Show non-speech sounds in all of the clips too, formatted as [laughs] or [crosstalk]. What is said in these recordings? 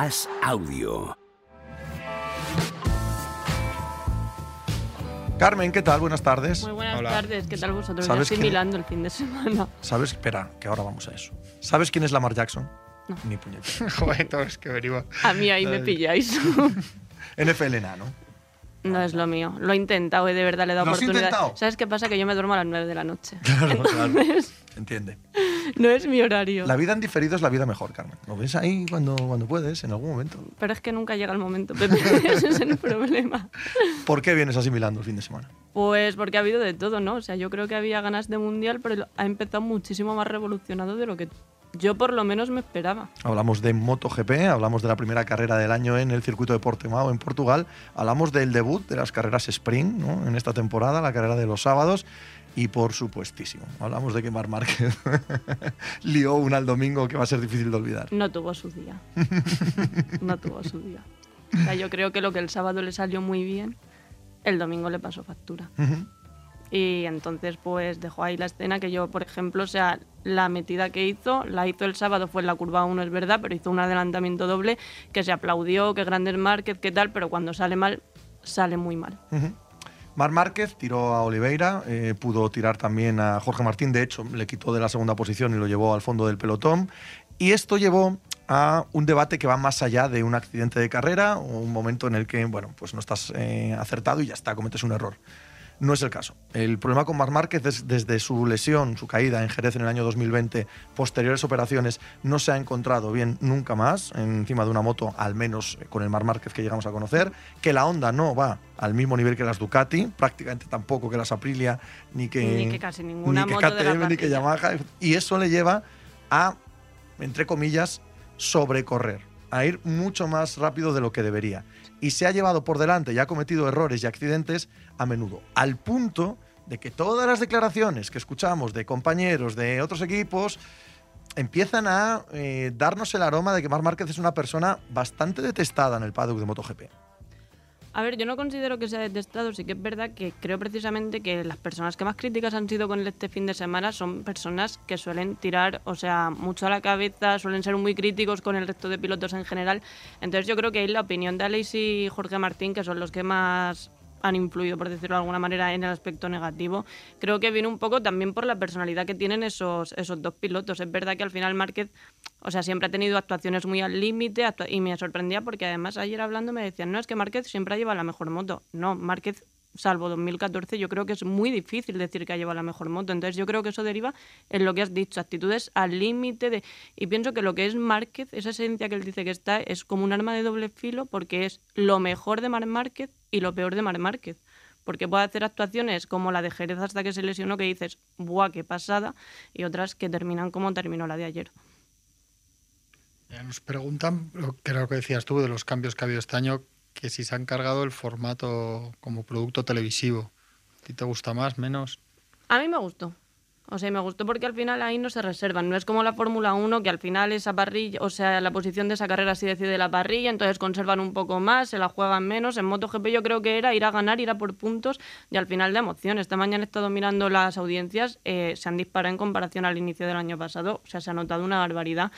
As Audio. Carmen, ¿qué tal? Buenas tardes. Muy buenas Hola. tardes, ¿qué tal vosotros? ¿Sabes estoy quién- milando el fin de semana. ¿Sabes? Espera, que ahora vamos a eso. ¿Sabes quién es Lamar Jackson? No. Ni puñetera. [laughs] Joder, todo es que venimos. A mí ahí me pilláis. [laughs] NFL ¿no? No es lo mío. Lo he intentado y de verdad le he dado ¿Lo has oportunidad. intentado? ¿Sabes qué pasa? Que yo me duermo a las 9 de la noche. Claro, claro. Entiende. [laughs] no es mi horario. La vida en diferido es la vida mejor, Carmen. Lo ves ahí cuando, cuando puedes, en algún momento. Pero es que nunca llega el momento, Pepe. [laughs] Ese es el problema. ¿Por qué vienes asimilando el fin de semana? Pues porque ha habido de todo, ¿no? O sea, yo creo que había ganas de mundial, pero ha empezado muchísimo más revolucionado de lo que yo por lo menos me esperaba. Hablamos de MotoGP, hablamos de la primera carrera del año en el circuito de Portimao en Portugal, hablamos del debut de las carreras sprint ¿no? en esta temporada, la carrera de los sábados, y por supuestísimo, hablamos de que Mar Márquez [laughs] lió una al domingo que va a ser difícil de olvidar. No tuvo su día. [laughs] No tuvo su día. O sea, yo creo que lo que el sábado le salió muy bien, el domingo le pasó factura. Y entonces pues dejó ahí la escena que yo, por ejemplo, o sea, la metida que hizo, la hizo el sábado, fue en la curva 1, es verdad, pero hizo un adelantamiento doble que se aplaudió, que grandes Márquez, que tal, pero cuando sale mal, sale muy mal. Mar Márquez tiró a Oliveira, eh, pudo tirar también a Jorge Martín, de hecho le quitó de la segunda posición y lo llevó al fondo del pelotón. Y esto llevó a un debate que va más allá de un accidente de carrera o un momento en el que, bueno, pues no estás eh, acertado y ya está, cometes un error. No es el caso. El problema con Mar Márquez es desde su lesión, su caída en Jerez en el año 2020, posteriores operaciones, no se ha encontrado bien nunca más encima de una moto, al menos eh, con el Mar Márquez que llegamos a conocer, que la Honda no va al mismo nivel que las Ducati, prácticamente tampoco que las Aprilia, ni que, Ni que casi ninguna ni que moto de la KTM, ni que. Yamaha, y eso le lleva a, entre comillas, sobrecorrer, a ir mucho más rápido de lo que debería. Y se ha llevado por delante y ha cometido errores y accidentes a menudo, al punto de que todas las declaraciones que escuchamos de compañeros de otros equipos empiezan a eh, darnos el aroma de que Marc Márquez es una persona bastante detestada en el paddock de MotoGP. A ver, yo no considero que sea detestado, sí que es verdad que creo precisamente que las personas que más críticas han sido con él este fin de semana son personas que suelen tirar, o sea, mucho a la cabeza, suelen ser muy críticos con el resto de pilotos en general. Entonces yo creo que ahí la opinión de Alex y Jorge Martín, que son los que más han influido, por decirlo de alguna manera, en el aspecto negativo. Creo que viene un poco también por la personalidad que tienen esos, esos dos pilotos. Es verdad que al final Márquez, o sea, siempre ha tenido actuaciones muy al límite y me sorprendía porque además ayer hablando me decían, no, es que Márquez siempre ha llevado la mejor moto. No, Márquez, salvo 2014, yo creo que es muy difícil decir que ha llevado la mejor moto. Entonces yo creo que eso deriva en lo que has dicho, actitudes al límite de... Y pienso que lo que es Márquez, esa esencia que él dice que está, es como un arma de doble filo porque es lo mejor de Mar Márquez y lo peor de Mar Márquez. Porque puede hacer actuaciones como la de Jerez hasta que se lesionó, que dices, ¡buah, qué pasada! Y otras que terminan como terminó la de ayer. Nos preguntan, lo que decías tú, de los cambios que ha habido este año, que si se han cargado el formato como producto televisivo. ¿A te gusta más, menos? A mí me gustó. O sea, me gustó porque al final ahí no se reservan. No es como la Fórmula 1, que al final esa parrilla, o sea, la posición de esa carrera sí decide la parrilla, entonces conservan un poco más, se la juegan menos. En MotoGP yo creo que era ir a ganar, ir a por puntos y al final de emoción. Esta mañana he estado mirando las audiencias, eh, se han disparado en comparación al inicio del año pasado, o sea, se ha notado una barbaridad.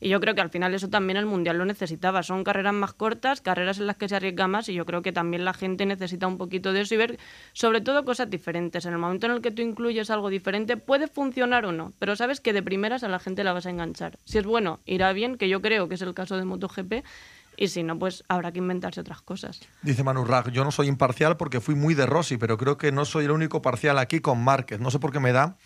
Y yo creo que al final eso también el Mundial lo necesitaba. Son carreras más cortas, carreras en las que se arriesga más y yo creo que también la gente necesita un poquito de eso y ver sobre todo cosas diferentes. En el momento en el que tú incluyes algo diferente puede funcionar o no, pero sabes que de primeras a la gente la vas a enganchar. Si es bueno, irá bien, que yo creo que es el caso de MotoGP, y si no, pues habrá que inventarse otras cosas. Dice Manu Rag, yo no soy imparcial porque fui muy de Rossi, pero creo que no soy el único parcial aquí con Márquez. No sé por qué me da,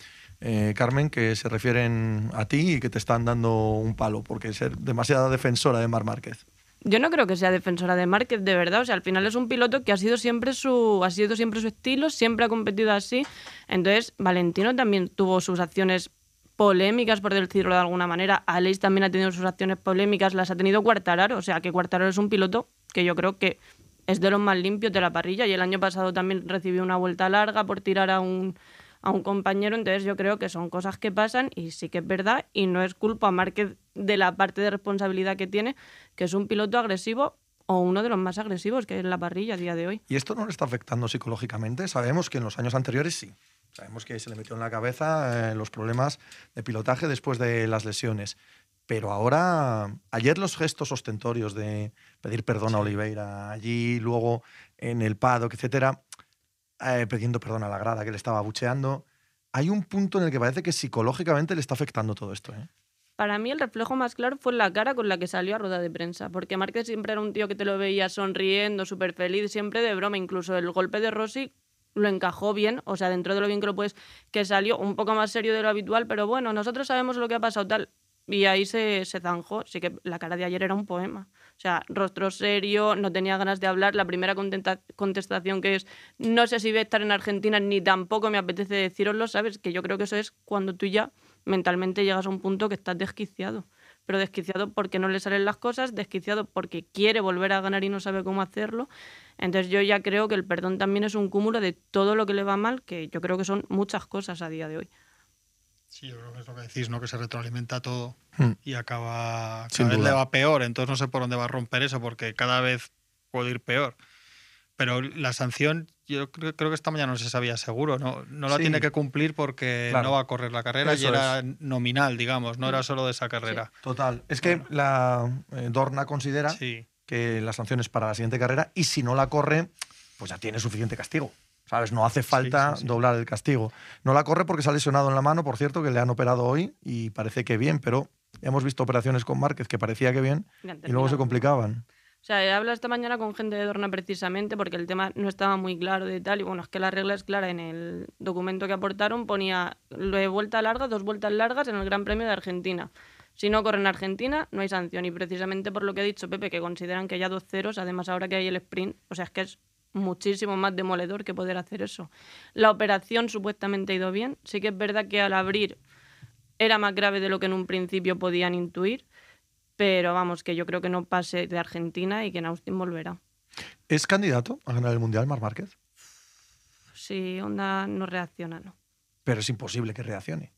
eh, Carmen, que se refieren a ti y que te están dando un palo, porque ser demasiada defensora de Mar Márquez. Yo no creo que sea defensora de Márquez, de verdad. O sea, al final es un piloto que ha sido siempre su, ha sido siempre su estilo, siempre ha competido así. Entonces, Valentino también tuvo sus acciones polémicas, por decirlo de alguna manera. Alex también ha tenido sus acciones polémicas, las ha tenido Cuartararo. O sea, que Cuartararo es un piloto que yo creo que es de los más limpios de la parrilla. Y el año pasado también recibió una vuelta larga por tirar a un, a un compañero. Entonces yo creo que son cosas que pasan y sí que es verdad. Y no es culpa a Márquez de la parte de responsabilidad que tiene, que es un piloto agresivo o uno de los más agresivos que hay en la parrilla a día de hoy. ¿Y esto no le está afectando psicológicamente? Sabemos que en los años anteriores sí. Sabemos que se le metió en la cabeza eh, los problemas de pilotaje después de las lesiones. Pero ahora, ayer los gestos ostentorios de pedir perdón a Oliveira allí, luego en el paddock, etcétera, eh, pidiendo perdón a la grada que le estaba bucheando. Hay un punto en el que parece que psicológicamente le está afectando todo esto. ¿eh? Para mí el reflejo más claro fue la cara con la que salió a rueda de prensa, porque Márquez siempre era un tío que te lo veía sonriendo, súper feliz, siempre de broma, incluso el golpe de Rossi lo encajó bien, o sea, dentro de lo bien que lo puedes, que salió un poco más serio de lo habitual, pero bueno, nosotros sabemos lo que ha pasado tal. Y ahí se, se zanjó, sí que la cara de ayer era un poema. O sea, rostro serio, no tenía ganas de hablar. La primera contestación que es, no sé si voy a estar en Argentina, ni tampoco me apetece deciroslo, ¿sabes? Que yo creo que eso es cuando tú ya mentalmente llegas a un punto que estás desquiciado. Pero desquiciado porque no le salen las cosas, desquiciado porque quiere volver a ganar y no sabe cómo hacerlo. Entonces yo ya creo que el perdón también es un cúmulo de todo lo que le va mal, que yo creo que son muchas cosas a día de hoy. Sí, yo creo que es lo que decís, ¿no? Que se retroalimenta todo hmm. y acaba. Cada vez le va peor, entonces no sé por dónde va a romper eso, porque cada vez puede ir peor. Pero la sanción, yo creo, que esta mañana no se sabía seguro, no, no la tiene que cumplir porque no va a correr la carrera y era nominal, digamos, no era hmm. solo de esa carrera. Total. Es que la eh, Dorna considera que la sanción es para la siguiente carrera y si no la corre, pues ya tiene suficiente castigo. ¿Sabes? No hace falta doblar el castigo. No la corre porque se ha lesionado en la mano, por cierto, que le han operado hoy y parece que bien, pero hemos visto operaciones con Márquez que parecía que bien y luego se complicaban. O sea, he hablado esta mañana con gente de Dorna precisamente porque el tema no estaba muy claro de tal. Y bueno, es que la regla es clara. En el documento que aportaron ponía lo de vuelta larga, dos vueltas largas en el Gran Premio de Argentina. Si no corre en Argentina, no hay sanción. Y precisamente por lo que ha dicho Pepe, que consideran que ya dos ceros, además ahora que hay el sprint, o sea, es que es muchísimo más demoledor que poder hacer eso. La operación supuestamente ha ido bien. Sí que es verdad que al abrir era más grave de lo que en un principio podían intuir, pero vamos, que yo creo que no pase de Argentina y que en Austin volverá. ¿Es candidato a ganar el Mundial, Mar Márquez? Sí, Honda no reacciona, ¿no? Pero es imposible que reaccione.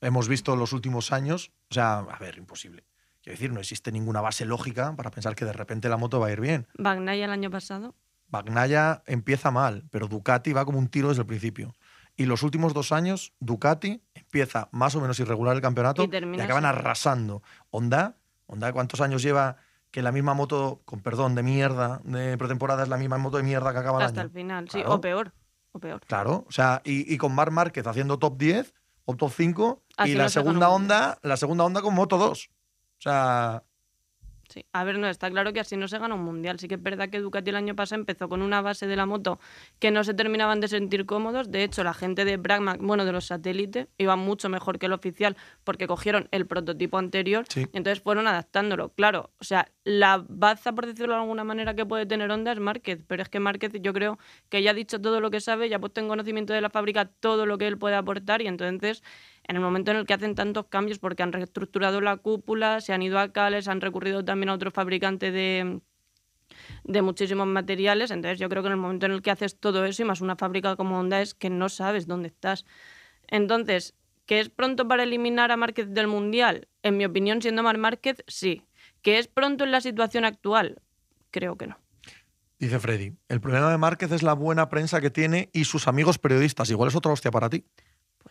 Hemos visto los últimos años, o sea, a ver, imposible. Quiero decir, no existe ninguna base lógica para pensar que de repente la moto va a ir bien. Bagnaya el año pasado. Bagnaya empieza mal, pero Ducati va como un tiro desde el principio. Y los últimos dos años, Ducati empieza más o menos irregular el campeonato y, acaban arrasando. Honda, Honda, ¿cuántos años lleva que la misma moto, con perdón, de mierda, de pretemporada, es la misma moto de mierda que acaba el Hasta el final, sí, o peor, o peor. Claro, o sea, y, con Mar Márquez haciendo top 10 o top 5 y la segunda onda, la segunda onda con moto 2. O sea, Sí, a ver, no, está claro que así no se gana un mundial. Sí que es verdad que Ducati el año pasado empezó con una base de la moto que no se terminaban de sentir cómodos. De hecho, la gente de Bragma, bueno, de los satélites, iba mucho mejor que el oficial porque cogieron el prototipo anterior y entonces fueron adaptándolo. Claro, o sea, la baza, por decirlo de alguna manera, que puede tener Honda es Márquez, pero es que Márquez yo creo que ya ha dicho todo lo que sabe, ya ha puesto en conocimiento de la fábrica todo lo que él puede aportar y entonces en el momento en el que hacen tantos cambios porque han reestructurado la cúpula, se han ido a Cales, han recurrido también a otro fabricante de, de muchísimos materiales. Entonces yo creo que en el momento en el que haces todo eso y más una fábrica como Honda es que no sabes dónde estás. Entonces, ¿que es pronto para eliminar a Márquez del Mundial? En mi opinión, siendo Mar Márquez, sí. ¿Que es pronto en la situación actual? Creo que no. Dice Freddy, el problema de Márquez es la buena prensa que tiene y sus amigos periodistas. Igual es otra hostia para ti.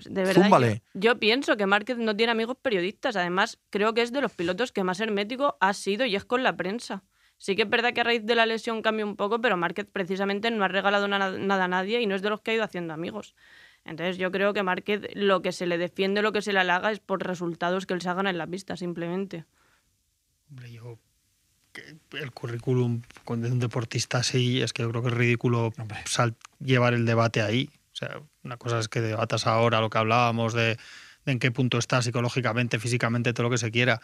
Pues de verdad, yo, pienso que Márquez no tiene amigos periodistas. Además, creo que es de los pilotos que más hermético ha sido y es con la prensa. Sí que es verdad que a raíz de la lesión cambia un poco, pero Márquez precisamente no ha regalado nada a nadie y no es de los que ha ido haciendo amigos. Entonces yo creo que Márquez lo que se le defiende, lo que se le halaga es por resultados que él se hagan en la pista, simplemente. Hombre, yo el currículum de un deportista así es que yo creo que es ridículo llevar el debate ahí. Sea, una cosa es que debatas ahora lo que hablábamos de, en qué punto está psicológicamente, físicamente, todo lo que se quiera.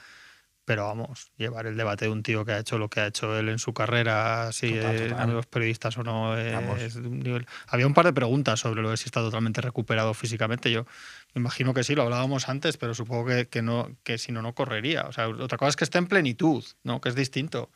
Pero vamos, llevar el debate de un tío que ha hecho lo que ha hecho él en su carrera, si total, amigos periodistas o no, es un nivel. Había un par de preguntas sobre lo de si está totalmente recuperado físicamente. Yo me imagino que sí, lo hablábamos antes, pero supongo que, que, no, que si no, no correría. O sea, otra cosa es que esté en plenitud, ¿no? que es distinto.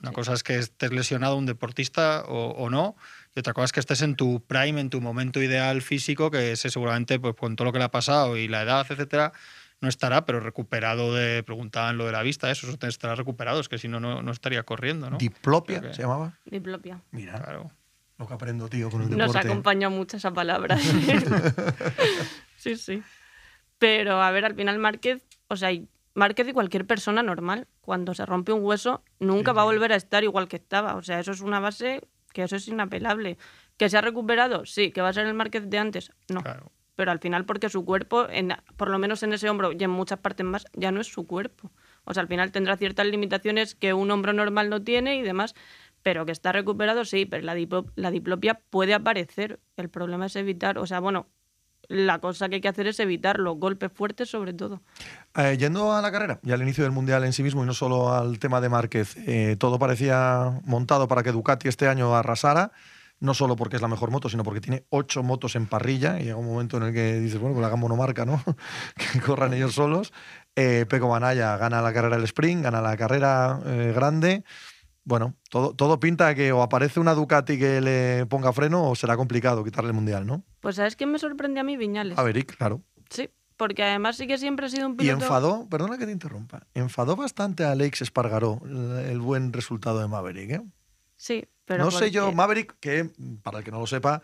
Una cosa es que estés lesionado un deportista o, o no, y otra cosa es que estés en tu prime, en tu momento ideal físico, que ese seguramente, pues con todo lo que le ha pasado y la edad, etcétera, no estará, pero recuperado de. Preguntaban lo de la vista, eso, eso estará recuperado, es que si no, no estaría corriendo, ¿no? ¿Diplopia se llamaba? Diplopia. Mira. Claro. Lo que aprendo, tío, con el deporte. Nos acompaña mucho esa palabra. [laughs] sí, sí. Pero, a ver, al final Márquez, o sea, Márquez y cualquier persona normal, cuando se rompe un hueso, nunca va a volver a estar igual que estaba. O sea, eso es una base que eso es inapelable. ¿Que se ha recuperado? Sí. ¿Que va a ser el Márquez de antes? No. Claro. Pero al final porque su cuerpo, en, por lo menos en ese hombro y en muchas partes más, ya no es su cuerpo. O sea, al final tendrá ciertas limitaciones que un hombro normal no tiene y demás, pero que está recuperado, sí, pero la, dipo- la diplopia puede aparecer. El problema es evitar, o sea, bueno, la cosa que hay que hacer es evitar los golpes fuertes sobre todo. Eh, yendo a la carrera y al inicio del Mundial en sí mismo y no solo al tema de Márquez, eh, todo parecía montado para que Ducati este año arrasara, no solo porque es la mejor moto, sino porque tiene ocho motos en parrilla y llega un momento en el que dices, bueno, pues hagan monomarca, ¿no? [laughs] que corran ellos solos. Eh, Peco Banaya gana la carrera del sprint, gana la carrera eh, grande. Bueno, todo, todo pinta que o aparece una Ducati que le ponga freno o será complicado quitarle el Mundial, ¿no? Pues ¿sabes quién me sorprende a mí? Viñales. A Veric, claro. Sí, porque además sí que siempre ha sido un Y piloto... enfadó, perdona que te interrumpa, enfadó bastante a Alex Espargaró el, buen resultado de Maverick. ¿eh? Sí, pero no sé yo, Maverick, que para el que no lo sepa,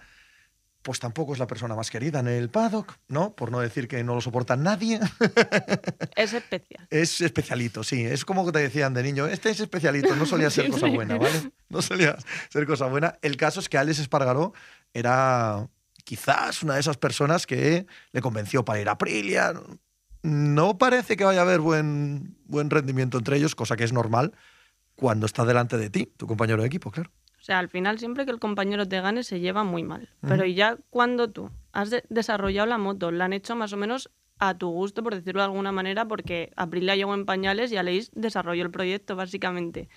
pues tampoco es la persona más querida en el paddock, ¿no? Por no decir que no lo soporta nadie. [laughs] Es especial. es especialito, sí. Es como te decían de niño, este es especialito, no solía ser [laughs] cosa buena, ¿vale? No solía ser cosa buena. El caso es que Alex Espargaró era quizás una de esas personas que le convenció para ir a Aprilia. No parece que vaya a haber buen, buen rendimiento entre ellos, cosa que es normal cuando está delante de ti, tu compañero de equipo, claro. O sea, al final siempre que el compañero te gane se lleva muy mal. Ujú. Pero ya cuando tú has de- desarrollado la moto, la han hecho más o menos a tu gusto, por decirlo de alguna manera, porque Aprilia llegó en pañales y Aleix desarrolló el proyecto, básicamente.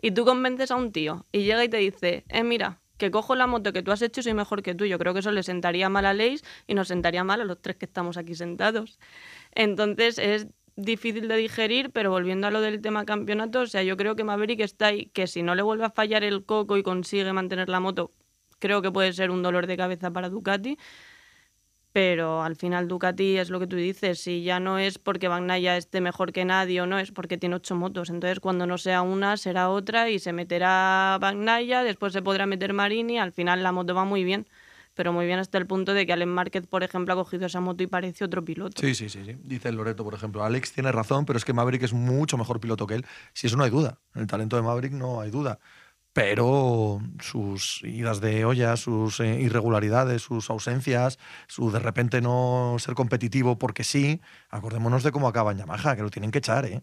Y tú convences a un tío y llega y te dice, eh, mira, que cojo la moto que tú has hecho y soy mejor que tú. Yo creo que eso le sentaría mal a Aleix y nos sentaría mal a los tres que estamos aquí sentados. Entonces es difícil de digerir, pero volviendo a lo del tema campeonato, o sea, yo creo que Maverick está ahí, que si no le vuelve a fallar el coco y consigue mantener la moto, creo que puede ser un dolor de cabeza para Ducati. Pero al final Ducati es lo que tú dices, si ya no es porque Bagnaia esté mejor que nadie o no, es porque tiene ocho motos. Entonces cuando no sea una, será otra y se meterá Bagnaia, después se podrá meter Marini, al final la moto va muy bien. Pero muy bien hasta el punto de que Allen Márquez, por ejemplo, ha cogido esa moto y parece otro piloto. Sí, sí, sí, sí. Dice el Loreto, por ejemplo. Alex tiene razón, pero es que Maverick es mucho mejor piloto que él. Si eso no hay duda. En el talento de Maverick no hay duda. Pero sus idas de olla, sus eh, irregularidades, sus ausencias, su de repente no ser competitivo porque sí, acordémonos de cómo acaba en Yamaha, que lo tienen que echar, ¿eh?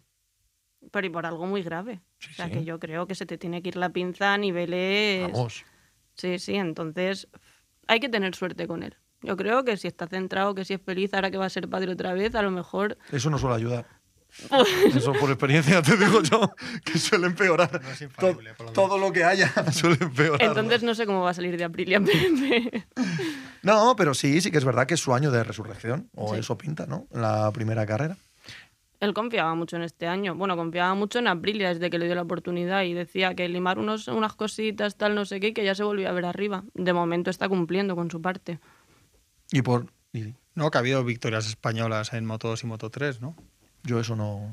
Pero y por algo muy grave. Sí, o sea, sí. que yo creo que se te tiene que ir la pinza a niveles... Vamos. Sí, sí, entonces hay que tener suerte con él. Yo creo que si está centrado, que si es feliz, ahora que va a ser padre otra vez, a lo mejor... Eso no suele ayudar. [laughs] Eso por experiencia te digo yo, que suele empeorar. No es To- infalible, por lo menos. todo lo que haya [laughs] suele empeorar. Entonces no sé cómo va a salir de Aprilia Pepe. No, pero sí, sí que es verdad que es su año de resurrección, o Sí. eso pinta, ¿no? En la primera carrera. Él confiaba mucho en este año. Bueno, confiaba mucho en Aprilia desde que le dio la oportunidad y decía que limar unos, unas cositas, tal, no sé qué, y que ya se volvía a ver arriba. De momento está cumpliendo con su parte. Y por. y No, que ha habido victorias españolas en Moto 2 y Moto 3, ¿no? Yo eso no.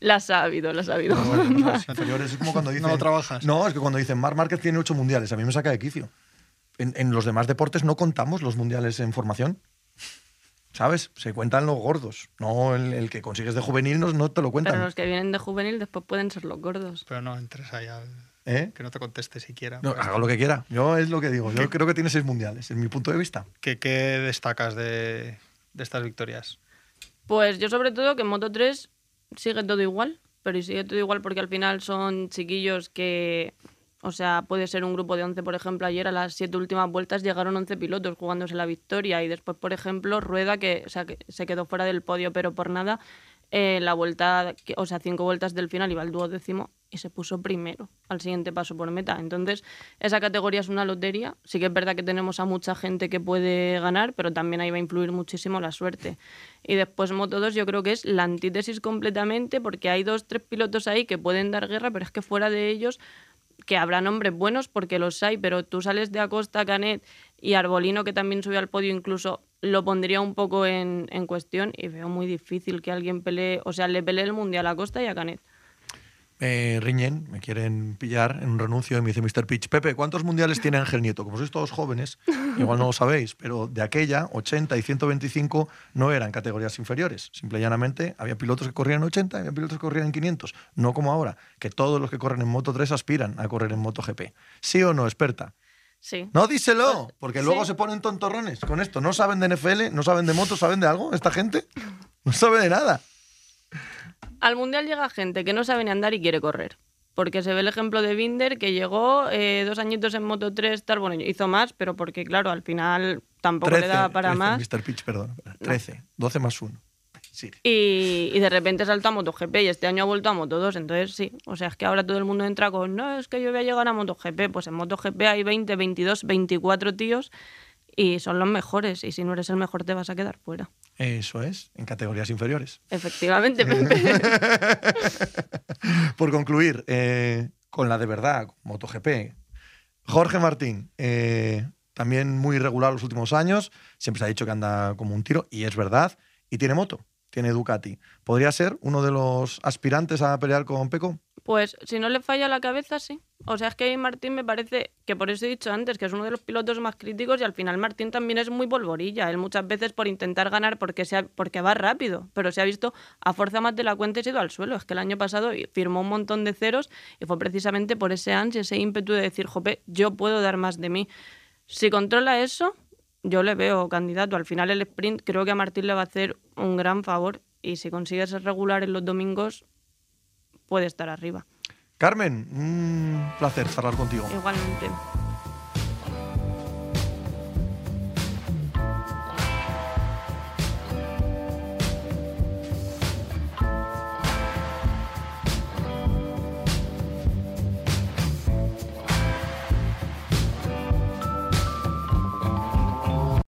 Las ha habido, las ha habido. no, [laughs] bueno. Es como cuando dicen. No lo trabajas. No, es que cuando dicen Mar Márquez tiene ocho mundiales, a mí me saca de quicio. En, en los demás deportes no contamos los mundiales en formación. ¿Sabes? Se cuentan los gordos. No el, el que consigues de juvenil no, no te lo cuentan. Pero los que vienen de juvenil después pueden ser los gordos. Pero no entres ahí al... ¿Eh? Que no te conteste siquiera. No, Pues, haga lo que quiera. Yo es lo que digo. Yo creo que tiene seis mundiales, en mi punto de vista. ¿Qué, qué destacas de, de estas victorias? Pues yo sobre todo que en Moto 3 sigue todo igual, pero y sigue todo igual porque al final son chiquillos que, o sea, puede ser un grupo de 11, por ejemplo, ayer a las siete últimas vueltas llegaron 11 pilotos jugándose la victoria y después, por ejemplo, Rueda que, o sea, que se quedó fuera del podio, pero por nada, eh, la vuelta, o sea, cinco vueltas del final iba al duodécimo y se puso primero al siguiente paso por meta. Entonces, esa categoría es una lotería. Sí que es verdad que tenemos a mucha gente que puede ganar, pero también ahí va a influir muchísimo la suerte. Y después Moto 2 yo creo que es la antítesis completamente porque hay dos, tres pilotos ahí que pueden dar guerra, pero es que fuera de ellos que habrá nombres buenos porque los hay, pero tú sales de Acosta, Canet y Arbolino, que también subió al podio, incluso lo pondría un poco en, en cuestión y veo muy difícil que alguien pelee, o sea, le pelee el mundial a Acosta y a Canet. Me riñen, me quieren pillar en un renuncio y me dice Mr. Pitch, Pepe, ¿cuántos mundiales tiene Ángel Nieto? Como sois todos jóvenes, [laughs] igual no lo sabéis, pero de aquella, 80 y 125 no eran categorías inferiores. Simple y llanamente había pilotos que corrían en 80 y había pilotos que corrían en 500. No como ahora, que todos los que corren en Moto 3 aspiran a correr en MotoGP. ¿Sí o no, experta? Sí. No, díselo, porque Sí. luego se ponen tontorrones con esto. ¿No saben de NFL? ¿No saben de motos? ¿Saben de algo esta gente? No sabe de nada. Al mundial llega gente que no sabe ni andar y quiere correr. Porque se ve el ejemplo de Binder, que llegó eh, dos añitos en Moto 3, tal, bueno, hizo más, pero porque, claro, al final tampoco 13, le daba para 13, más. Mr. Pitch, perdón. 13, 12 más 1. Sí. Y, y de repente saltó a MotoGP y este año ha vuelto a Moto 2, entonces sí. O sea, es que ahora todo el mundo entra con, no, es que yo voy a llegar a MotoGP. Pues en MotoGP hay 20, 22, 24 tíos y son los mejores. Y si no eres el mejor te vas a quedar fuera. Eso es, en categorías inferiores. Efectivamente. [laughs] Por concluir, eh, con la de verdad, MotoGP. Jorge Martín, eh, también muy irregular los últimos años, siempre se ha dicho que anda como un tiro, y es verdad, y tiene moto, tiene Ducati. ¿Podría ser uno de los aspirantes a pelear con Peco? Pues si no le falla la cabeza, sí. O sea, es que Martín me parece que por eso he dicho antes que es uno de los pilotos más críticos y al final Martín también es muy polvorilla. Él muchas veces por intentar ganar porque, se ha- porque va rápido, pero se ha visto a fuerza más de la cuenta y se ha ido al suelo. Es que el año pasado firmó un montón de ceros y fue precisamente por ese ansia, ese ímpetu de decir, jope, yo puedo dar más de mí. Si controla eso, yo le veo candidato. Al final el sprint creo que a Martín le va a hacer un gran favor y si consigue ser regular en los domingos, puede estar arriba. Carmen, un placer charlar contigo. Igualmente.